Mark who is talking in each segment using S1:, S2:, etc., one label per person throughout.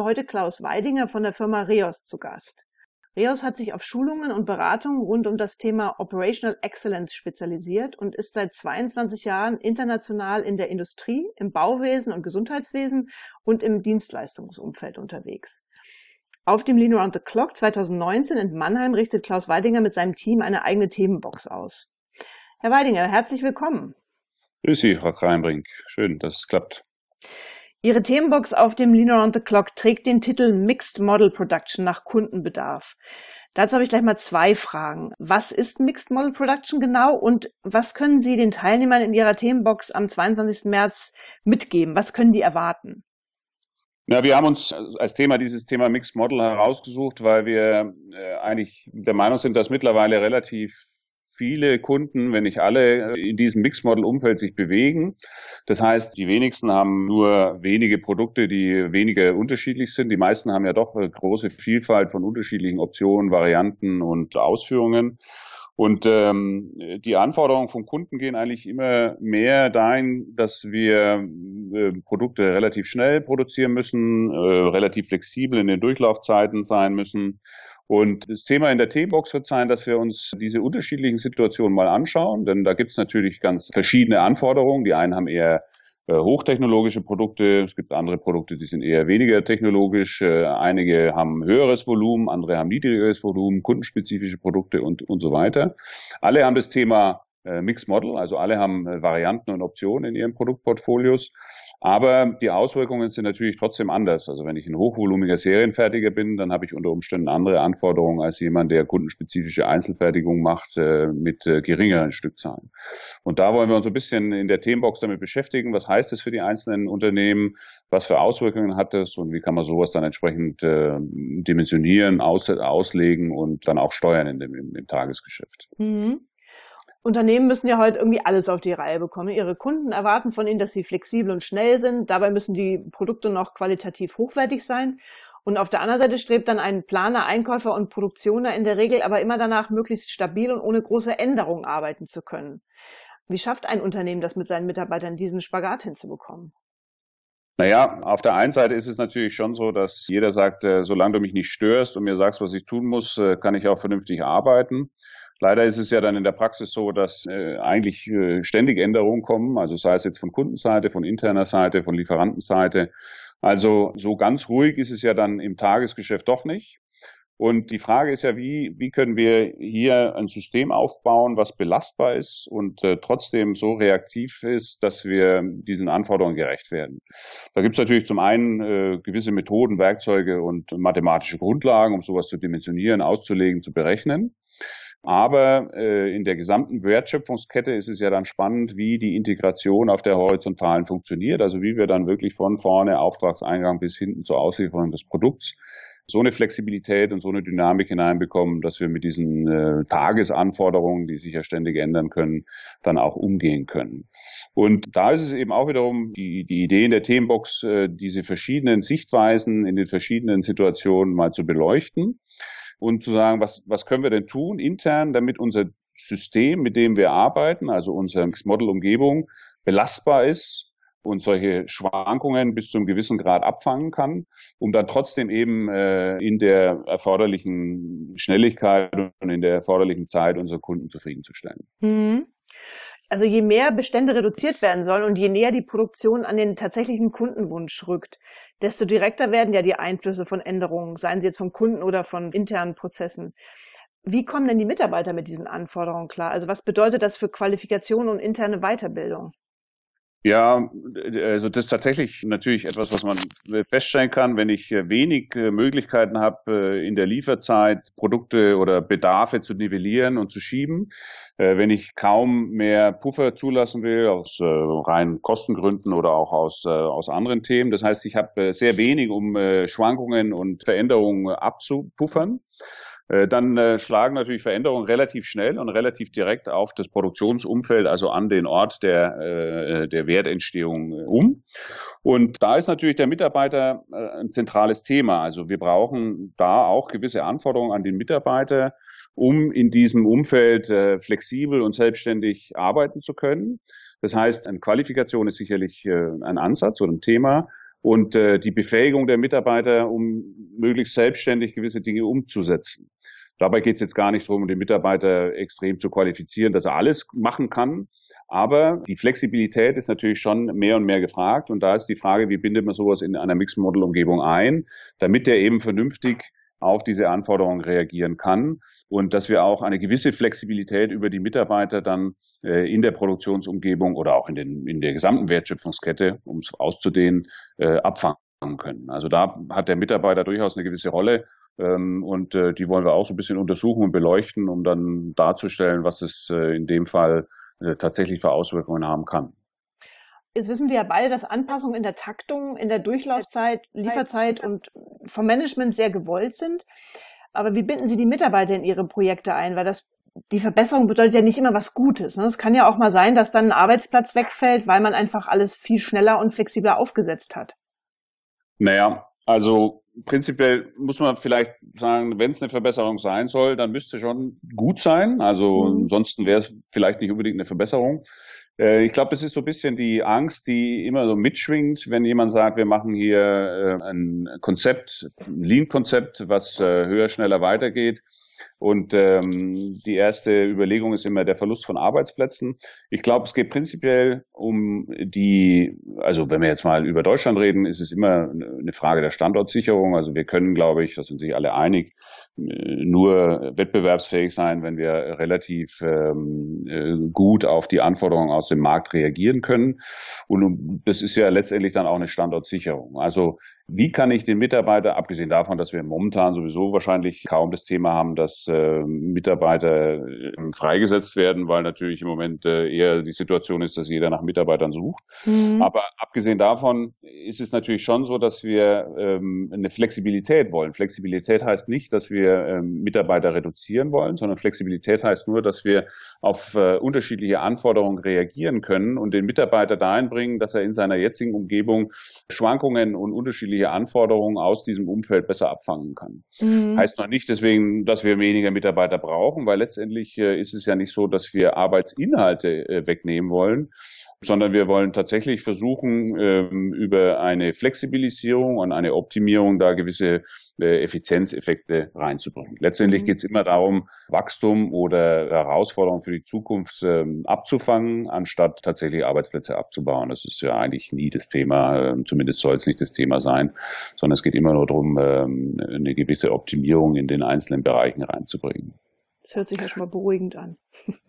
S1: habe heute Klaus Weidinger von der Firma Reos zu Gast. Reos hat sich auf Schulungen und Beratungen rund um das Thema Operational Excellence spezialisiert und ist seit 22 Jahren international in der Industrie, im Bauwesen und Gesundheitswesen und im Dienstleistungsumfeld unterwegs. Auf dem Lean Around the Clock 2019 in Mannheim richtet Klaus Weidinger mit seinem Team eine eigene Themenbox aus. Herr Weidinger, herzlich willkommen.
S2: Grüß Sie, Frau Kreinbrink. Schön, dass es klappt.
S1: Ihre Themenbox auf dem Lean Around the Clock trägt den Titel Mixed Model Production nach Kundenbedarf. Dazu habe ich gleich mal zwei Fragen. Was ist Mixed Model Production genau und was können Sie den Teilnehmern in Ihrer Themenbox am 22. März mitgeben? Was können die erwarten?
S2: Ja, wir haben uns als Thema dieses Thema Mixed Model herausgesucht, weil wir äh, eigentlich der Meinung sind, dass mittlerweile relativ viele Kunden, wenn nicht alle, in diesem Mixed-Model-Umfeld sich bewegen. Das heißt, die wenigsten haben nur wenige Produkte, die weniger unterschiedlich sind. Die meisten haben ja doch eine große Vielfalt von unterschiedlichen Optionen, Varianten und Ausführungen. Und ähm, die Anforderungen vom Kunden gehen eigentlich immer mehr dahin, dass wir äh, Produkte relativ schnell produzieren müssen, äh, relativ flexibel in den Durchlaufzeiten sein müssen und das Thema in der T-Box wird sein, dass wir uns diese unterschiedlichen Situationen mal anschauen, denn da gibt es natürlich ganz verschiedene Anforderungen. Die einen haben eher äh, hochtechnologische Produkte, es gibt andere Produkte, die sind eher weniger technologisch, äh, einige haben höheres Volumen, andere haben niedrigeres Volumen, kundenspezifische Produkte und, und so weiter. Alle haben das Thema Mixed Model, also alle haben äh, Varianten und Optionen in ihren Produktportfolios. Aber die Auswirkungen sind natürlich trotzdem anders. Also wenn ich ein hochvolumiger Serienfertiger bin, dann habe ich unter Umständen andere Anforderungen als jemand, der kundenspezifische Einzelfertigung macht äh, mit äh, geringeren Stückzahlen. Und da wollen wir uns ein bisschen in der Themenbox damit beschäftigen. Was heißt das für die einzelnen Unternehmen? Was für Auswirkungen hat das? Und wie kann man sowas dann entsprechend äh, dimensionieren, aus, auslegen und dann auch steuern in dem, im, im Tagesgeschäft? Mhm.
S1: Unternehmen müssen ja heute irgendwie alles auf die Reihe bekommen. Ihre Kunden erwarten von ihnen, dass sie flexibel und schnell sind. Dabei müssen die Produkte noch qualitativ hochwertig sein. Und auf der anderen Seite strebt dann ein Planer, Einkäufer und Produktioner in der Regel aber immer danach, möglichst stabil und ohne große Änderungen arbeiten zu können. Wie schafft ein Unternehmen das mit seinen Mitarbeitern, diesen Spagat hinzubekommen?
S2: Naja, auf der einen Seite ist es natürlich schon so, dass jeder sagt, äh, solange du mich nicht störst und mir sagst, was ich tun muss, äh, kann ich auch vernünftig arbeiten. Leider ist es ja dann in der Praxis so, dass äh, eigentlich äh, ständig Änderungen kommen, also sei es jetzt von Kundenseite, von interner Seite, von Lieferantenseite. Also so ganz ruhig ist es ja dann im Tagesgeschäft doch nicht. Und die Frage ist ja, wie, wie können wir hier ein System aufbauen, was belastbar ist und äh, trotzdem so reaktiv ist, dass wir diesen Anforderungen gerecht werden. Da gibt es natürlich zum einen äh, gewisse Methoden, Werkzeuge und mathematische Grundlagen, um sowas zu dimensionieren, auszulegen, zu berechnen. Aber äh, in der gesamten Wertschöpfungskette ist es ja dann spannend, wie die Integration auf der horizontalen funktioniert, also wie wir dann wirklich von vorne Auftragseingang bis hinten zur Auslieferung des Produkts so eine Flexibilität und so eine Dynamik hineinbekommen, dass wir mit diesen äh, Tagesanforderungen, die sich ja ständig ändern können, dann auch umgehen können. Und da ist es eben auch wiederum die, die Idee in der Themenbox, äh, diese verschiedenen Sichtweisen in den verschiedenen Situationen mal zu beleuchten und zu sagen, was, was können wir denn tun intern, damit unser System, mit dem wir arbeiten, also unsere Model-Umgebung, belastbar ist und solche Schwankungen bis zu einem gewissen Grad abfangen kann, um dann trotzdem eben äh, in der erforderlichen Schnelligkeit und in der erforderlichen Zeit unsere Kunden zufriedenzustellen. Mhm.
S1: Also je mehr Bestände reduziert werden sollen und je näher die Produktion an den tatsächlichen Kundenwunsch rückt, desto direkter werden ja die Einflüsse von Änderungen, seien sie jetzt vom Kunden oder von internen Prozessen. Wie kommen denn die Mitarbeiter mit diesen Anforderungen klar? Also was bedeutet das für Qualifikation und interne Weiterbildung?
S2: Ja, also das ist tatsächlich natürlich etwas, was man feststellen kann, wenn ich wenig äh, Möglichkeiten habe, äh, in der Lieferzeit Produkte oder Bedarfe zu nivellieren und zu schieben. Äh, wenn ich kaum mehr Puffer zulassen will, aus rein Kostengründen oder auch aus, aus anderen Themen. Das heißt, ich habe sehr wenig, um Schwankungen und Veränderungen abzupuffern. Äh, dann äh, schlagen natürlich Veränderungen relativ schnell und relativ direkt auf das Produktionsumfeld, also an den Ort der, äh, der Wertentstehung um. Und da ist natürlich der Mitarbeiter ein zentrales Thema. Also wir brauchen da auch gewisse Anforderungen an den Mitarbeiter, um in diesem Umfeld flexibel und selbstständig arbeiten zu können. Das heißt, eine Qualifikation ist sicherlich ein Ansatz oder ein Thema. Und äh, die Befähigung der Mitarbeiter, um möglichst selbstständig gewisse Dinge umzusetzen. Dabei geht es jetzt gar nicht darum, den Mitarbeiter extrem zu qualifizieren, dass er alles machen kann. Aber die Flexibilität ist natürlich schon mehr und mehr gefragt. Und da ist die Frage, wie bindet man sowas in einer Mixed-Model-Umgebung ein, damit er eben vernünftig auf diese Anforderungen reagieren kann und dass wir auch eine gewisse Flexibilität über die Mitarbeiter dann äh, in der Produktionsumgebung oder auch in, den, in der gesamten Wertschöpfungskette, um es auszudehnen, äh, abfangen können. Also da hat der Mitarbeiter durchaus eine gewisse Rolle ähm, und äh, die wollen wir auch so ein bisschen untersuchen und beleuchten, um dann darzustellen, was es in dem Fall tatsächlich für Auswirkungen haben kann.
S1: Jetzt wissen wir ja beide, dass Anpassungen in der Taktung, in der Durchlaufzeit, Lieferzeit und vom Management sehr gewollt sind. Aber wie binden Sie die Mitarbeiter in Ihre Projekte ein? Weil das die Verbesserung bedeutet ja nicht immer was Gutes. Ne? Es kann ja auch mal sein, dass dann ein Arbeitsplatz wegfällt, weil man einfach alles viel schneller und flexibler aufgesetzt hat.
S2: Naja, also prinzipiell muss man vielleicht sagen, wenn es eine Verbesserung sein soll, dann müsste es schon gut sein. Also mhm. ansonsten wäre es vielleicht nicht unbedingt eine Verbesserung. Äh, ich glaube, das ist so ein bisschen die Angst, die immer so mitschwingt, wenn jemand sagt, wir machen hier äh, ein Konzept, ein Lean-Konzept, was äh, höher, schneller weitergeht und ähm, die erste Überlegung ist immer der Verlust von Arbeitsplätzen. Ich glaube, es geht prinzipiell um die, also wenn wir jetzt mal über Deutschland reden, ist es immer eine Frage der Standortsicherung. Also wir können, glaube ich, da sind sich alle einig, nur wettbewerbsfähig sein, wenn wir relativ ähm, äh, gut auf die Anforderungen aus dem Markt reagieren können. Und das ist ja letztendlich dann auch eine Standortsicherung. Also wie kann ich den Mitarbeiter, abgesehen davon, dass wir momentan sowieso wahrscheinlich kaum das Thema haben, dass äh, Mitarbeiter äh, freigesetzt werden, weil natürlich im Moment äh, eher die Situation ist, dass jeder nach Mitarbeitern sucht. Mhm. Aber abgesehen davon ist es natürlich schon so, dass wir ähm, eine Flexibilität wollen. Flexibilität heißt nicht, dass wir ähm, Mitarbeiter reduzieren wollen, sondern Flexibilität heißt nur, dass wir auf äh, unterschiedliche Anforderungen reagieren können und den Mitarbeiter dahin bringen, dass er in seiner jetzigen Umgebung Schwankungen und unterschiedliche Anforderungen aus diesem Umfeld besser abfangen kann. Mhm. Heißt noch nicht deswegen, dass wir weniger Mitarbeiter brauchen, weil letztendlich äh, ist es ja nicht so, dass wir Arbeitsinhalte äh, wegnehmen wollen, sondern wir wollen tatsächlich versuchen, ähm, über eine Flexibilisierung und eine Optimierung da gewisse äh, Effizienzeffekte reinzubringen. Letztendlich mhm. geht es immer darum, Wachstum oder Herausforderungen für die Zukunft ähm, abzufangen, anstatt tatsächlich Arbeitsplätze abzubauen. Das ist ja eigentlich nie das Thema, ähm, zumindest soll es nicht das Thema sein, sondern es geht immer nur darum, eine gewisse Optimierung in den einzelnen Bereichen reinzubringen.
S1: Das hört sich ja schon mal beruhigend an.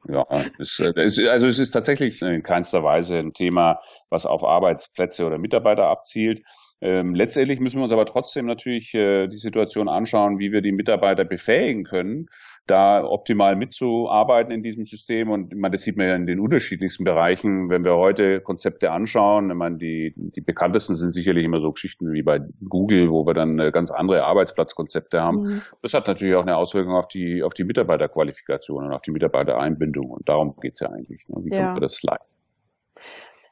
S2: Ja, es, es, also es ist tatsächlich in keinster Weise ein Thema, was auf Arbeitsplätze oder Mitarbeiter abzielt. Ähm, letztendlich müssen wir uns aber trotzdem natürlich äh, die Situation anschauen, wie wir die Mitarbeiter befähigen können, da optimal mitzuarbeiten in diesem System. Und meine, das sieht man ja in den unterschiedlichsten Bereichen. Wenn wir heute Konzepte anschauen, ich meine, die, die bekanntesten sind sicherlich immer so Geschichten wie bei Google, wo wir dann äh, ganz andere Arbeitsplatzkonzepte haben. Mhm. Das hat natürlich auch eine Auswirkung auf die, auf die Mitarbeiterqualifikation und auf die Mitarbeitereinbindung. Und darum geht's ja eigentlich. Ne? Wie ja. können wir das leisten?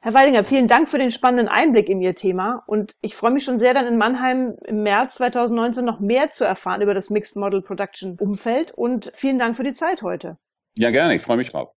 S1: Herr Weidinger, vielen Dank für den spannenden Einblick in Ihr Thema und ich freue mich schon sehr, dann in Mannheim im März 2019 noch mehr zu erfahren über das Mixed Model Production Umfeld und vielen Dank für die Zeit heute.
S2: Ja, gerne, ich freue mich drauf.